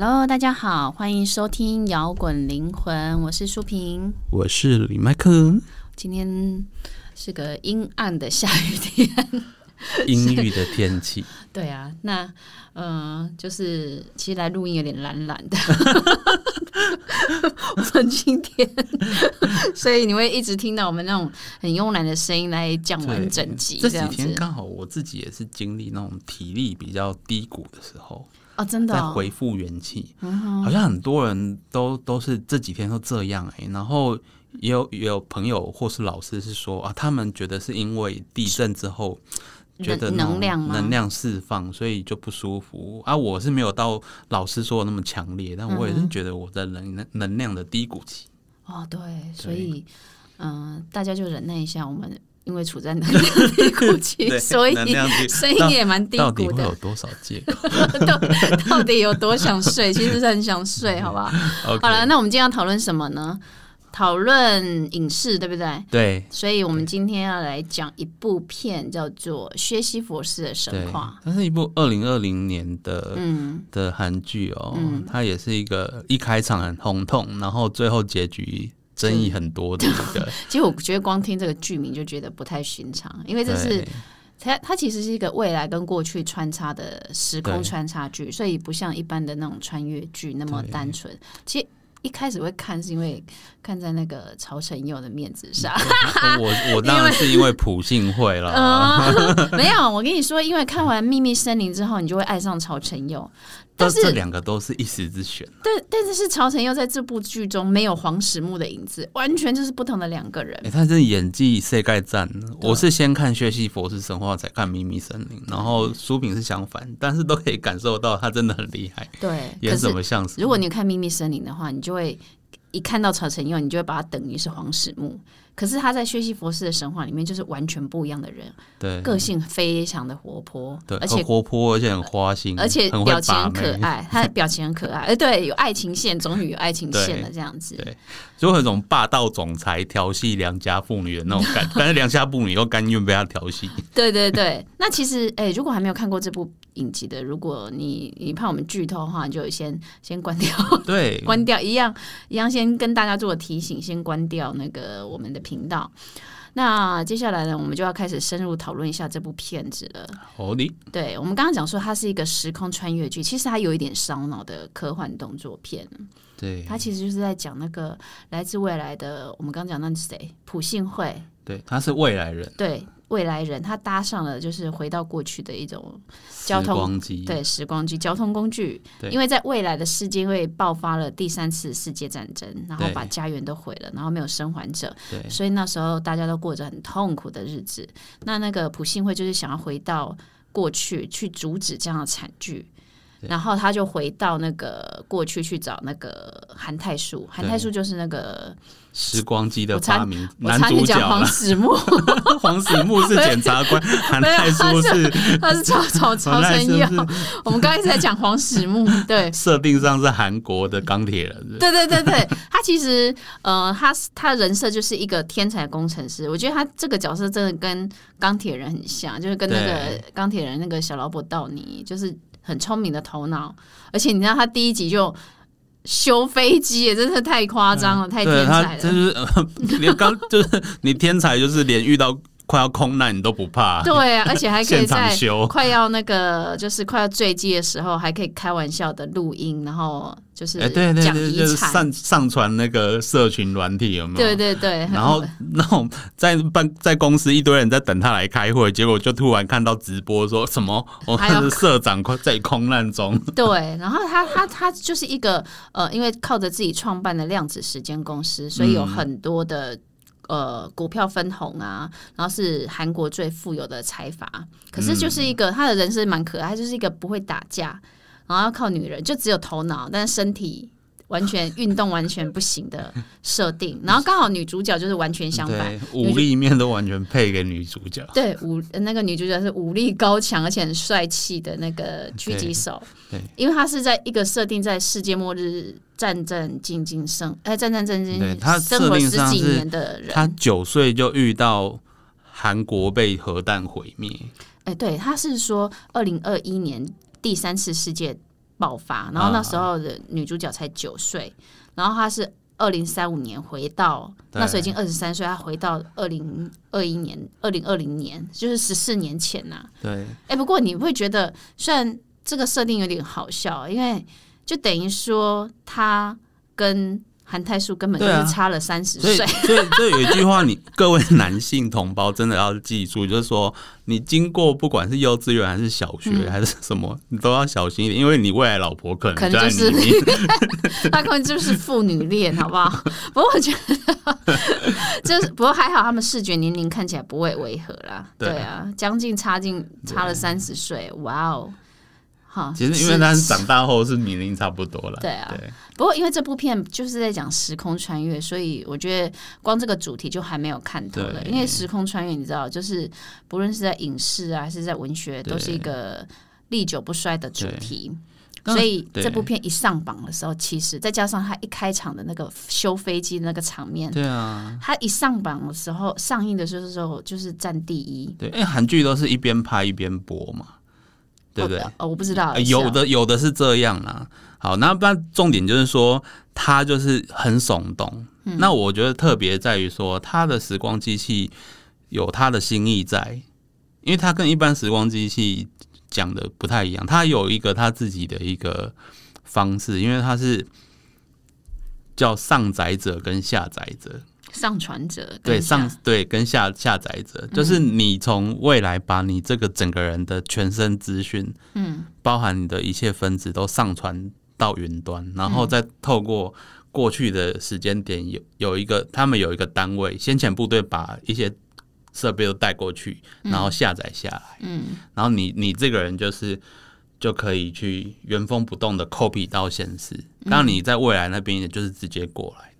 Hello，大家好，欢迎收听摇滚灵魂，我是舒平，我是李麦克。今天是个阴暗的下雨天，阴郁的天气。对啊，那呃，就是其实来录音有点懒懒的，我们今天，所以你会一直听到我们那种很慵懒的声音来讲完整集。这几天刚好我自己也是经历那种体力比较低谷的时候哦，真的在恢复元气，好像很多人都都是这几天都这样哎，然后也有也有朋友或是老师是说啊，他们觉得是因为地震之后。觉得能量能量释放，所以就不舒服啊！我是没有到老师说的那么强烈，但我也是觉得我在能能量的低谷期。哦，对，所以嗯，大家就忍耐一下，我们因为处在能量低谷期，所以声音也蛮低谷的。到底会有多少借口？到到底有多想睡？其实是很想睡，好不好？好了，那我们今天要讨论什么呢？讨论影视对不对？对，所以我们今天要来讲一部片，叫做《薛西佛斯的神话》。它是一部二零二零年的嗯的韩剧哦，它也是一个一开场很轰动，然后最后结局争议很多的一个。其实我觉得光听这个剧名就觉得不太寻常，因为这是它它其实是一个未来跟过去穿插的时空穿插剧，所以不像一般的那种穿越剧那么单纯。其实。一开始会看是因为看在那个曹承佑的面子上，我 我当然是因为普信会了。没有，我跟你说，因为看完《秘密森林》之后，你就会爱上曹承佑。但是这两个都是一时之选。对，但是是曹承佑在这部剧中没有黄始木的影子，完全就是不同的两个人。他这演技世界赞，我是先看《血西佛斯神话》，才看《秘密森林》，然后苏品是相反，但是都可以感受到他真的很厉害。对，演什么像什么。如果你看《秘密森林》的话，你就会一看到曹承佑，你就会把他等于是黄始木。可是他在薛西佛斯的神话里面就是完全不一样的人，对，个性非常的活泼，对，而且活泼而且很花心，而且表情很可爱，他的表情很可爱，哎，对，有爱情线，终于有爱情线了，这样子，对，就有一种霸道总裁调戏良家妇女的那种感，但是良家妇女又甘愿被他调戏，对对对。那其实，哎，如果还没有看过这部影集的，如果你你怕我们剧透的话，就先先关掉，对，关掉，一样一样，先跟大家做个提醒，先关掉那个我们的频道。那接下来呢，我们就要开始深入讨论一下这部片子了。好的，对我们刚刚讲说它是一个时空穿越剧，其实它有一点烧脑的科幻动作片。对，它其实就是在讲那个来自未来的，我们刚讲那是谁？普信会。对，他是未来人。对。未来人他搭上了就是回到过去的一种交通机，对时光机交通工具。因为在未来的世界会爆发了第三次世界战争，然后把家园都毁了，然后没有生还者，所以那时候大家都过着很痛苦的日子。那那个普信会就是想要回到过去去阻止这样的惨剧。然后他就回到那个过去去找那个韩泰树，韩泰树就是那个时光机的发明男主角黄始木，黄始木是检察官，韩泰树是他是曹曹曹承佑。我们刚才在讲黄始木，对，设定上是韩国的钢铁人。对对对对，他其实呃，他他人设就是一个天才工程师。我觉得他这个角色真的跟钢铁人很像，就是跟那个钢铁人那个小老婆道尼，就是。很聪明的头脑，而且你知道他第一集就修飞机，也真是太夸张了，太天才了。就是 连刚就是你天才，就是连遇到。快要空难你都不怕？对啊，而且还可以 在快要那个就是快要坠机的时候，还可以开玩笑的录音，然后就是对对对，就是上上传那个社群软体有没有？对对对。然后 那种在办在公司一堆人在等他来开会，结果就突然看到直播说什么，我是 社长快在空难中。对，然后他他他就是一个呃，因为靠着自己创办的量子时间公司，所以有很多的。呃，股票分红啊，然后是韩国最富有的财阀，可是就是一个他的人生蛮可爱，就是一个不会打架，然后要靠女人，就只有头脑，但是身体完全运动完全不行的设定。然后刚好女主角就是完全相反，武力面都完全配给女主角。对，武那个女主角是武力高强而且很帅气的那个狙击手。对，因为她是在一个设定在世界末日。战战兢兢生，哎，战战兢兢。对他生活十几年的人，他九岁就遇到韩国被核弹毁灭。哎，对，他是说二零二一年第三次世界爆发，然后那时候的女主角才九岁，然后她是二零三五年回到，那时候已经二十三岁，她回到二零二一年、二零二零年，就是十四年前呐、对，哎、不过你会觉得，虽然这个设定有点好笑，因为就等于说他跟韩泰树根本就是差了三十岁。所以所以有一句话，你各位男性同胞真的要记住，就是说，你经过不管是幼稚园还是小学、还是什么，你都要小心一点，因为你未来老婆可可能就是里面。他可能就是父女恋，好不好？不过我觉得，就是不过还好，他们视觉年龄看起来不会违和啦。对对啊，将近差近差了三十岁，哇哦！哈，其实因为他长大后是年龄差不多了。对啊。对。不过因为这部片就是在讲时空穿越，所以我觉得光这个主题就还没有看透了。因为时空穿越，你知道，就是不论是在影视啊，还是在文学，都是一个历久不衰的主题。所以这部片一上榜的时候，其实再加上他一开场的那个修飞机的那个场面，对啊，他一上榜的时候，上映的时候就是占第一，对，因为韩剧都是一边拍一边播嘛，对不对？哦，我不知道，呃有的有的是这样啦。好，那不然重点就是说，他就是很耸动。嗯那我觉得特别在于说，他的时光机器有他的心意在，因为他跟一般时光机器讲的不太一样，他有一个他自己的一个方式，因为他是叫上载者跟下载者。上传者对上对跟下下载者，嗯。就是你从未来把你这个整个人的全身资讯，嗯。包含你的一切分子都上传到云端，然后嗯再透过过去的时间点有有一个他们有一个单位，先遣部队把一些设备都带过去，然后下载下来，嗯。然后你你这个人就是就可以去原封不动的 copy 到现实，嗯。当你在未来那边也就是直接过来。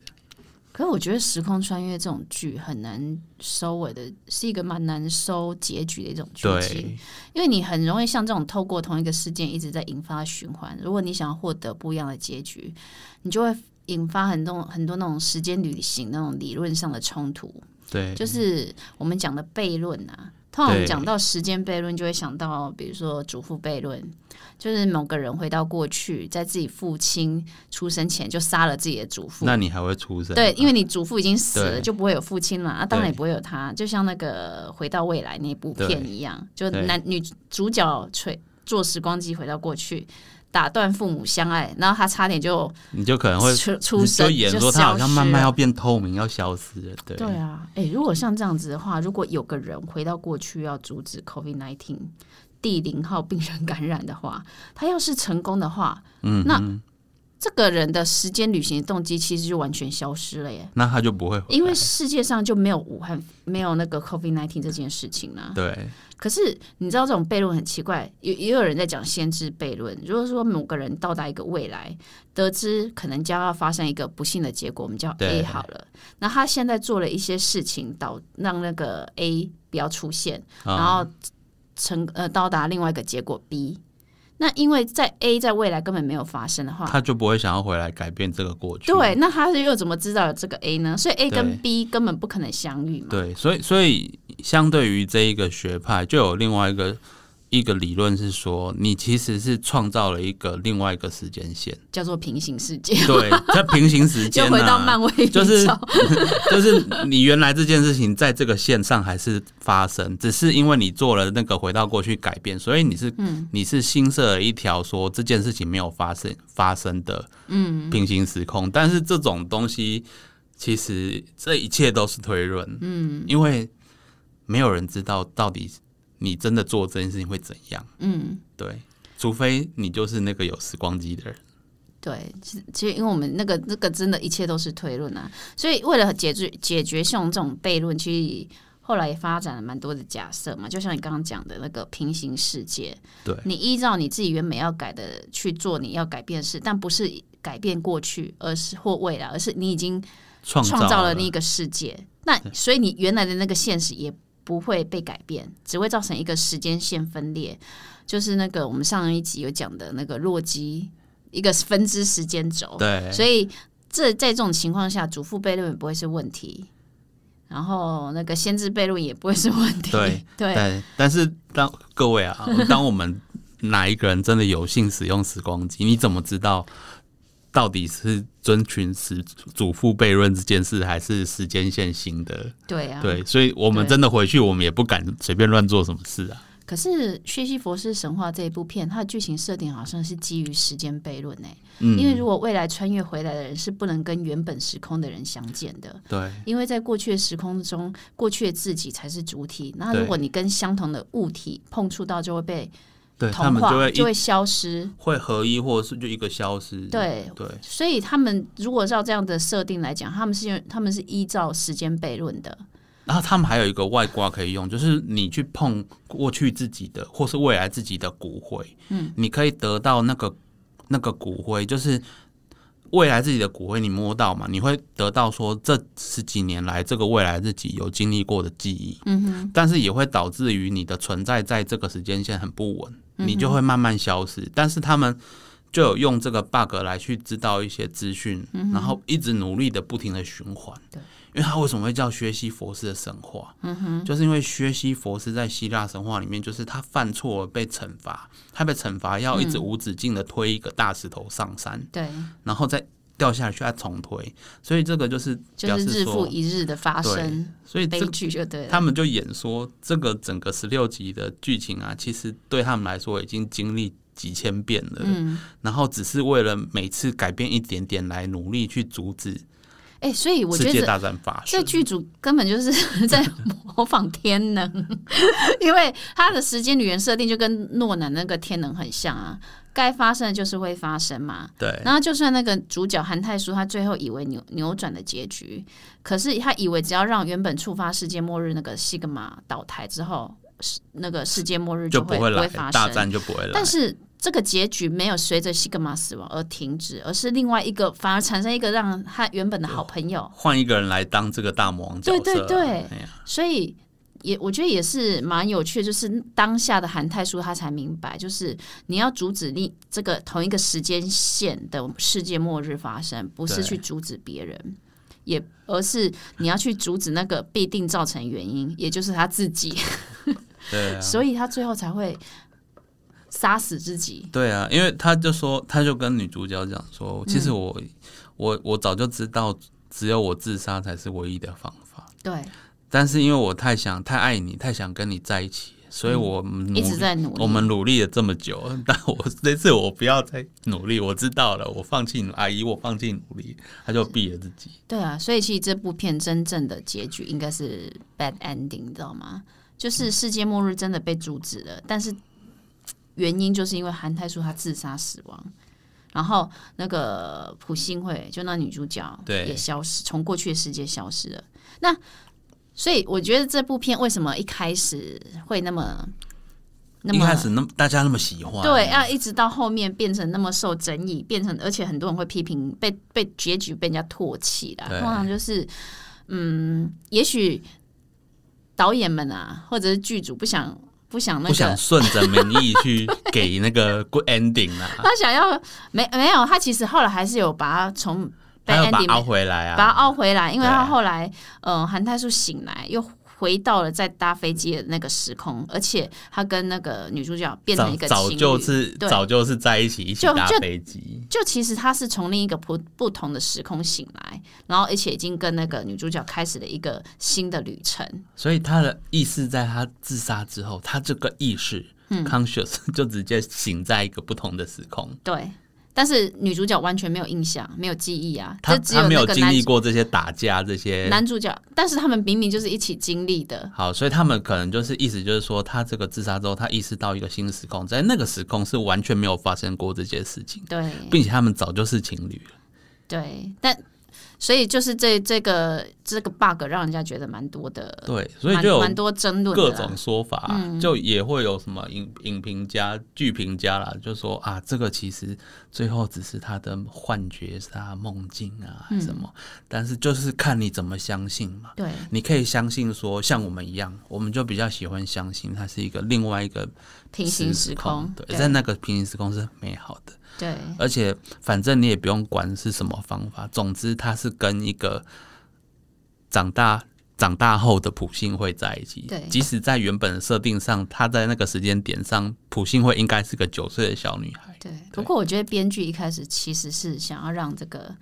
可是我觉得时空穿越这种剧很难收尾的，是一个蛮难收结局的一种剧情，因为你很容易像这种透过同一个事件一直在引发循环。如果你想要获得不一样的结局，你就会引发很多很多那种时间旅行那种理论上的冲突，对，就是我们讲的悖论啊。通常我们对讲到时间悖论，就会想到比如说祖父悖论，就是某个人回到过去，在自己父亲出生前就杀了自己的祖父。那你还会出生？对，因为你祖父已经死了，就不会有父亲了，啊，当然也不会有他。就像那个《回到未来》那部片一样，就男女主角吹坐时光机回到过去，打断父母相爱，然后他差点就你就可能会出出就生，演说他好像慢慢要变透明，要消失了。对，对啊，哎、如果像这样子的话，如果有个人回到过去要阻止 COVID nineteen 第零号病人感染的话，他要是成功的话，嗯，那嗯这个人的时间旅行的动机其实就完全消失了耶。那他就不会，因为世界上就没有武汉没有那个 COVID nineteen 这件事情啦。对可是你知道这种悖论很奇怪，也也有人在讲先知悖论。如果说某个人到达一个未来，得知可能将要发生一个不幸的结果，我们叫 A 好了。那他现在做了一些事情，导让那个 A 不要出现，然啊，后成呃到达另外一个结果 B。那因为在 A 在未来根本没有发生的话，他就不会想要回来改变这个过去。对，那他又怎么知道有这个 A 呢？所以 A 跟 B 根本不可能相遇嘛。对，所以所以相对于这一个学派，就有另外一个一个理论是说，你其实是创造了一个另外一个时间线。叫做平行世界，对，在平行时间、啊，就回到漫威，就是 就是你原来这件事情在这个线上还是发生，只是因为你做了那个回到过去改变，所以你是、你是新设了一条说这件事情没有发生发生的嗯。平行时空，但是这种东西其实这一切都是推论，嗯，因为没有人知道到底你真的做这件事情会怎样，嗯，对，除非你就是那个有时光机的人，对，其实其实因为我们那个那个真的一切都是推论啊，所以为了解决解决像这种悖论，其实后来也发展了蛮多的假设嘛，就像你刚刚讲的那个平行世界，对。你依照你自己原本要改的去做你要改变的事，但不是改变过去，而是或未来，而是你已经创创造了。了那个世界，那所以你原来的那个现实也不会被改变，只会造成一个时间线分裂，就是那个我们上一集有讲的那个洛基一个分支时间轴。对，所以这在这种情况下，主妇悖论也不会是问题，然后那个先知悖论也不会是问题。对对对，但是当各位啊，当我们哪一个人真的有幸使用时光机？你怎么知道到底是遵循时祖父悖论这件事，还是时间线行的？对啊，对，所以我们真的回去，我们也不敢随便乱做什么事啊。可是《薛西佛斯神话》这一部片，它的剧情设定好像是基于时间悖论诶，嗯，因为如果未来穿越回来的人是不能跟原本时空的人相见的，对因为在过去的时空中，过去的自己才是主体。那如果你跟相同的物体碰触到，就会被对，他们就会就会消失。会合一，或者是就一个消失。对，对所以他们如果照这样的设定来讲，他们是用他们是依照时间悖论的。然后他们还有一个外挂可以用，就是你去碰过去自己的或是未来自己的骨灰，嗯，你可以得到那个那个骨灰，就是未来自己的骨灰，你摸到嘛，你会得到说这十几年来这个未来自己有经历过的记忆，嗯哼，但是也会导致于你的存在在这个时间线很不稳，你就会慢慢消失。但是他们就有用这个 bug 来去知道一些资讯，然后一直努力的不停的循环。对，因为他为什么会叫薛西佛斯的神话？嗯哼，就是因为薛西佛斯在希腊神话里面，就是他犯错被惩罚，他被惩罚要一直无止境的推一个大石头上山，对，然后再掉下去要重推，所以这个就是表就是日复一日的发生所以这剧就对了。他们就演说这个整个十六集的剧情啊，其实对他们来说已经经历几千遍了，嗯，然后只是为了每次改变一点点来努力去阻止哎、所以我觉得世界大战发生。这剧组根本就是 在模仿天能，因为他的时间旅人设定就跟诺南那个天能很像啊，该发生的就是会发生嘛。对然后就算那个主角韩泰书，他最后以为扭扭转的结局，可是他以为只要让原本触发世界末日那个西格玛倒台之后，是那个世界末日会就不会来会发生。大战就不会来，但是这个结局没有随着西格玛死亡而停止，而是另外一个反而产生一个让他原本的好朋友，换一个人来当这个大魔王角色，对对对。哎所以也我觉得也是蛮有趣的，就是当下的韩泰叔他才明白，就是你要阻止你这个同一个时间线的世界末日发生，不是去阻止别人。也，而是你要去阻止那个必定造成原因，也就是他自己，对啊，所以他最后才会杀死自己。对啊，因为他就说，他就跟女主角讲说，其实我、我我早就知道，只有我自杀才是唯一的方法。对，但是因为我太想、太爱你、太想跟你在一起，所以我们嗯一直在努力。我们努力了这么久，但我这次我不要再努力，我知道了，我放弃努阿姨，我放弃努力，他就毙了自己。对啊，所以其实这部片真正的结局应该是 bad ending，你知道吗？就是世界末日真的被阻止了，但是原因就是因为韩泰树他自杀死亡，然后那个朴信惠就那女主角对也消失，从过去的世界消失了。那所以我觉得这部片为什么一开始会那么那么一开始那么大家那么喜欢，对，要一直到后面变成那么受争议，变成而且很多人会批评，被被结局被人家唾弃啦。通常就是，嗯，也许导演们啊，或者是剧组不想不想那不想个，顺着民意去给那个 good ending 啊，他想要没没有，他其实后来还是有把它从他它凹 ending 回来把它啊，凹回来，因为他后来，嗯、韩泰树醒来又。回到了在搭飞机的那个时空，而且他跟那个女主角变成一个情侣，早就是早就是在一起一起搭飞机，就其实他是从另一个不不同的时空醒来，然后而且已经跟那个女主角开始了一个新的旅程。所以他的意识在他自杀之后，他这个意识、conscious 嗯 就直接醒在一个不同的时空。对，但是女主角完全没有印象，没有记忆啊，他就只有他没有经历过这些打架这些。男主角，但是他们明明就是一起经历的。好，所以他们可能就是意思就是说，他这个自杀之后，他意识到一个新时空，在那个时空是完全没有发生过这些事情，对并且他们早就是情侣了。对，但所以就是这这个这个 bug 让人家觉得蛮多的，对，所以就有蛮蛮多争论各种说法，就也会有什么影影评家、剧评家啦，就说啊，这个其实最后只是他的幻觉，是他梦境啊，什么，但是就是看你怎么相信嘛。对。你可以相信说，像我们一样，我们就比较喜欢相信它是一个另外一个平行时空，对，在那个平行时空是很美好的，对而且反正你也不用管是什么方法，总之它是跟一个长大长大后的普信会在一起。对即使在原本的设定上，他在那个时间点上，普信会应该是个九岁的小女孩。对。不过我觉得编剧一开始其实是想要让这个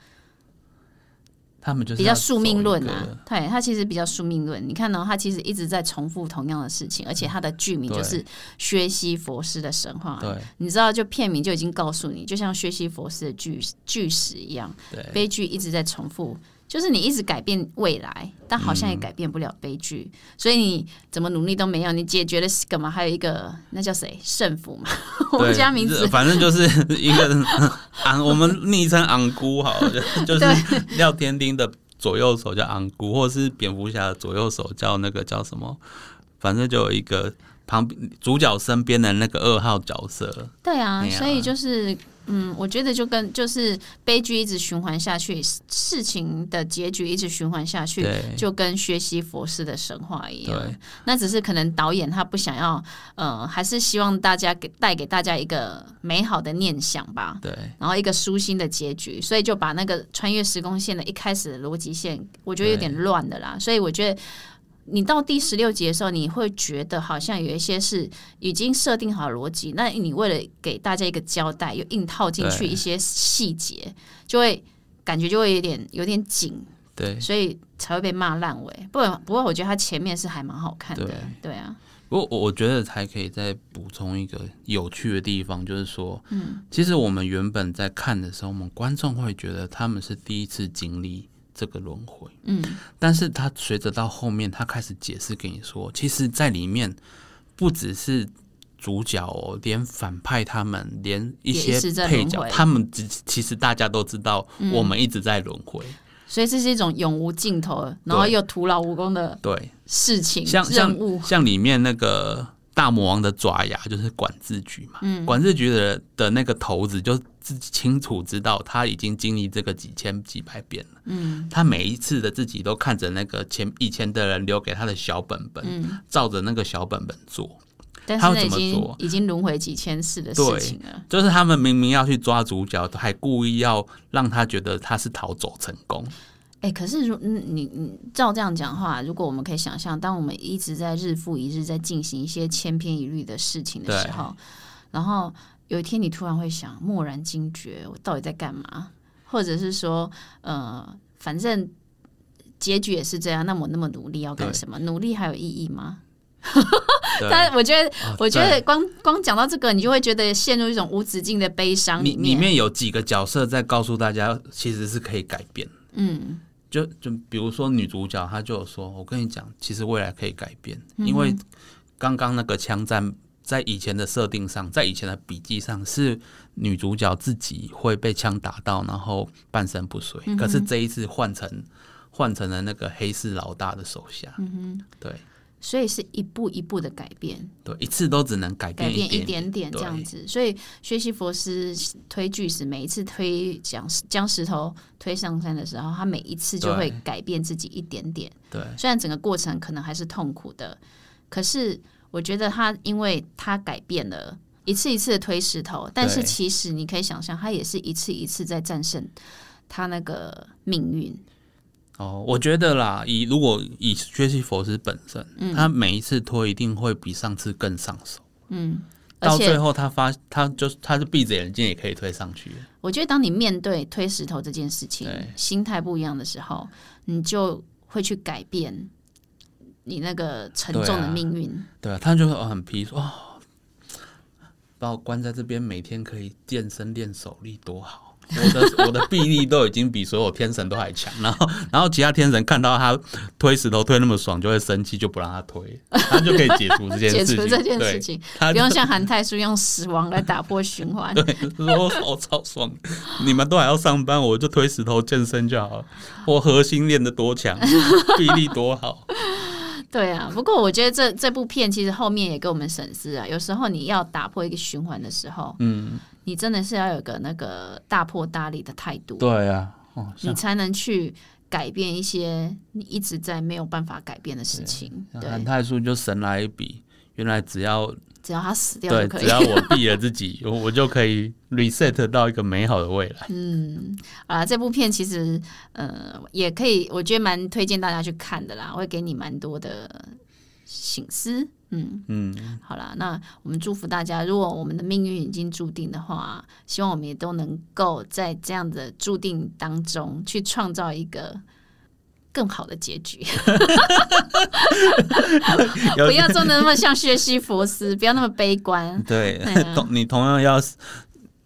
他们就是比较宿命论啊，对，他其实比较宿命论。你看呢、他其实一直在重复同样的事情，而且他的剧名就是薛西佛斯的神话。对你知道，就片名就已经告诉你，就像薛西佛斯的巨巨石一样，悲剧一直在重复。就是你一直改变未来，但好像也改变不了悲剧，所以你怎么努力都没用。你解决了干嘛？还有一个那叫谁胜负嘛？我们对家名字反正就是一个昂，我们昵称昂姑好了，就 就是廖天丁的左右手叫昂姑，或是蝙蝠侠的左右手叫那个叫什么，反正就有一个旁边主角身边的那个二号角色，对啊，所以就是，嗯，我觉得就跟就是悲剧一直循环下去，事情的结局一直循环下去，就跟学习佛师的神话一样对。那只是可能导演他不想要，呃，还是希望大家给带给大家一个美好的念想吧。对然后一个舒心的结局，所以就把那个穿越时空线的一开始的逻辑线，我觉得有点乱的啦。所以我觉得你到第十六集的时候，你会觉得好像有一些是已经设定好逻辑，那你为了给大家一个交代，又硬套进去一些细节，就会感觉就会有点有点紧，对。所以才会被骂烂尾。不过不过，我觉得它前面是还蛮好看的，对对啊，不过我我觉得还可以再补充一个有趣的地方，就是说，嗯，其实我们原本在看的时候，我们观众会觉得他们是第一次经历这个轮回，嗯，但是他随着到后面，他开始解释给你说，其实在里面不只是主角哦，连反派他们，连一些配角，他们只其实大家都知道，我们一直在轮回，所以这是一种永无尽头，然后又徒劳无功的对，事情像像任务。像里面那个大魔王的爪牙就是管制局嘛，嗯。管制局的的那个头子就自己清楚知道他已经经历这个几千几百遍了，嗯。他每一次的自己都看着那个前以前的人留给他的小本本，嗯，照着那个小本本做，但是他要怎那已经么做？已经轮回几千次的事情了。就是他们明明要去抓主角，还故意要让他觉得他是逃走成功，哎、可是如嗯你你照这样讲的话，如果我们可以想象，当我们一直在日复一日在进行一些千篇一律的事情的时候，然后有一天你突然会想，蓦然惊觉，我到底在干嘛？或者是说，呃，反正结局也是这样，那我那么努力要干什么？努力还有意义吗？但我觉得，啊我觉得光光讲到这个，你就会觉得陷入一种无止境的悲伤里里面。里面有几个角色在告诉大家，其实是可以改变。嗯就就比如说女主角，她就说：“我跟你讲，其实未来可以改变，嗯因为刚刚那个枪战在以前的设定上，在以前的笔记上是女主角自己会被枪打到，然后半身不遂。嗯可是这一次换成换成了那个黑市老大的手下，嗯对所以是一步一步的改变。对，一次都只能改变改变一点点点这样子，所以学习佛斯推巨石，每一次推将将石头推上山的时候，他每一次就会改变自己一点点。对虽然整个过程可能还是痛苦的，可是我觉得他因为他改变了。一次一次的推石头，但是其实你可以想象，他也是一次一次在战胜他那个命运。哦，我觉得啦，以如果以学习佛斯本身，嗯他每一次推一定会比上次更上手。嗯，到最后他发，他就他是闭着眼睛也可以推上去。我觉得，当你面对推石头这件事情对，心态不一样的时候，你就会去改变你那个沉重的命运。对啊，他就会很皮说哦，把我关在这边，每天可以健身练手力，多好。我的我的臂力都已经比所有天神都还强，然后然后其他天神看到他推石头推那么爽，就会生气，就不让他推，他就可以解除这件事情。解除这件事，情，他不用像韩泰叔用死亡来打破循环。对，说我超爽，你们都还要上班，我就推石头健身就好了。我核心练得多强，臂力多好。对啊，不过我觉得这这部片其实后面也给我们审视啊，有时候你要打破一个循环的时候，嗯，你真的是要有个那个大破大立的态度，对啊，哦，你才能去改变一些你一直在没有办法改变的事情。对像韩泰树就神来一笔，原来只要只要他死掉，就可以只。要我毙了自己，我 我就可以 reset 到一个美好的未来。嗯，啊，这部片其实呃也可以，我觉得蛮推荐大家去看的啦，会给你蛮多的醒思。嗯，嗯，好啦，那我们祝福大家，如果我们的命运已经注定的话，希望我们也都能够在这样的注定当中去创造一个。更好的结局，不要做的那么像薛西佛斯，不要那么悲观。对同你同样要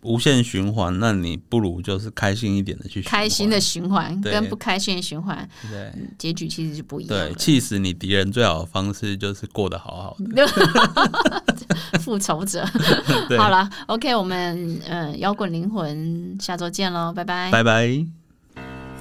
无限循环，那你不如就是开心一点的去循开心的，循环跟不开心的循环，对结局其实是不一样对，的。气死你敌人最好的方式就是过得好好的。复仇者。好了，OK，我们呃摇滚灵魂下周见喽，拜拜。拜拜。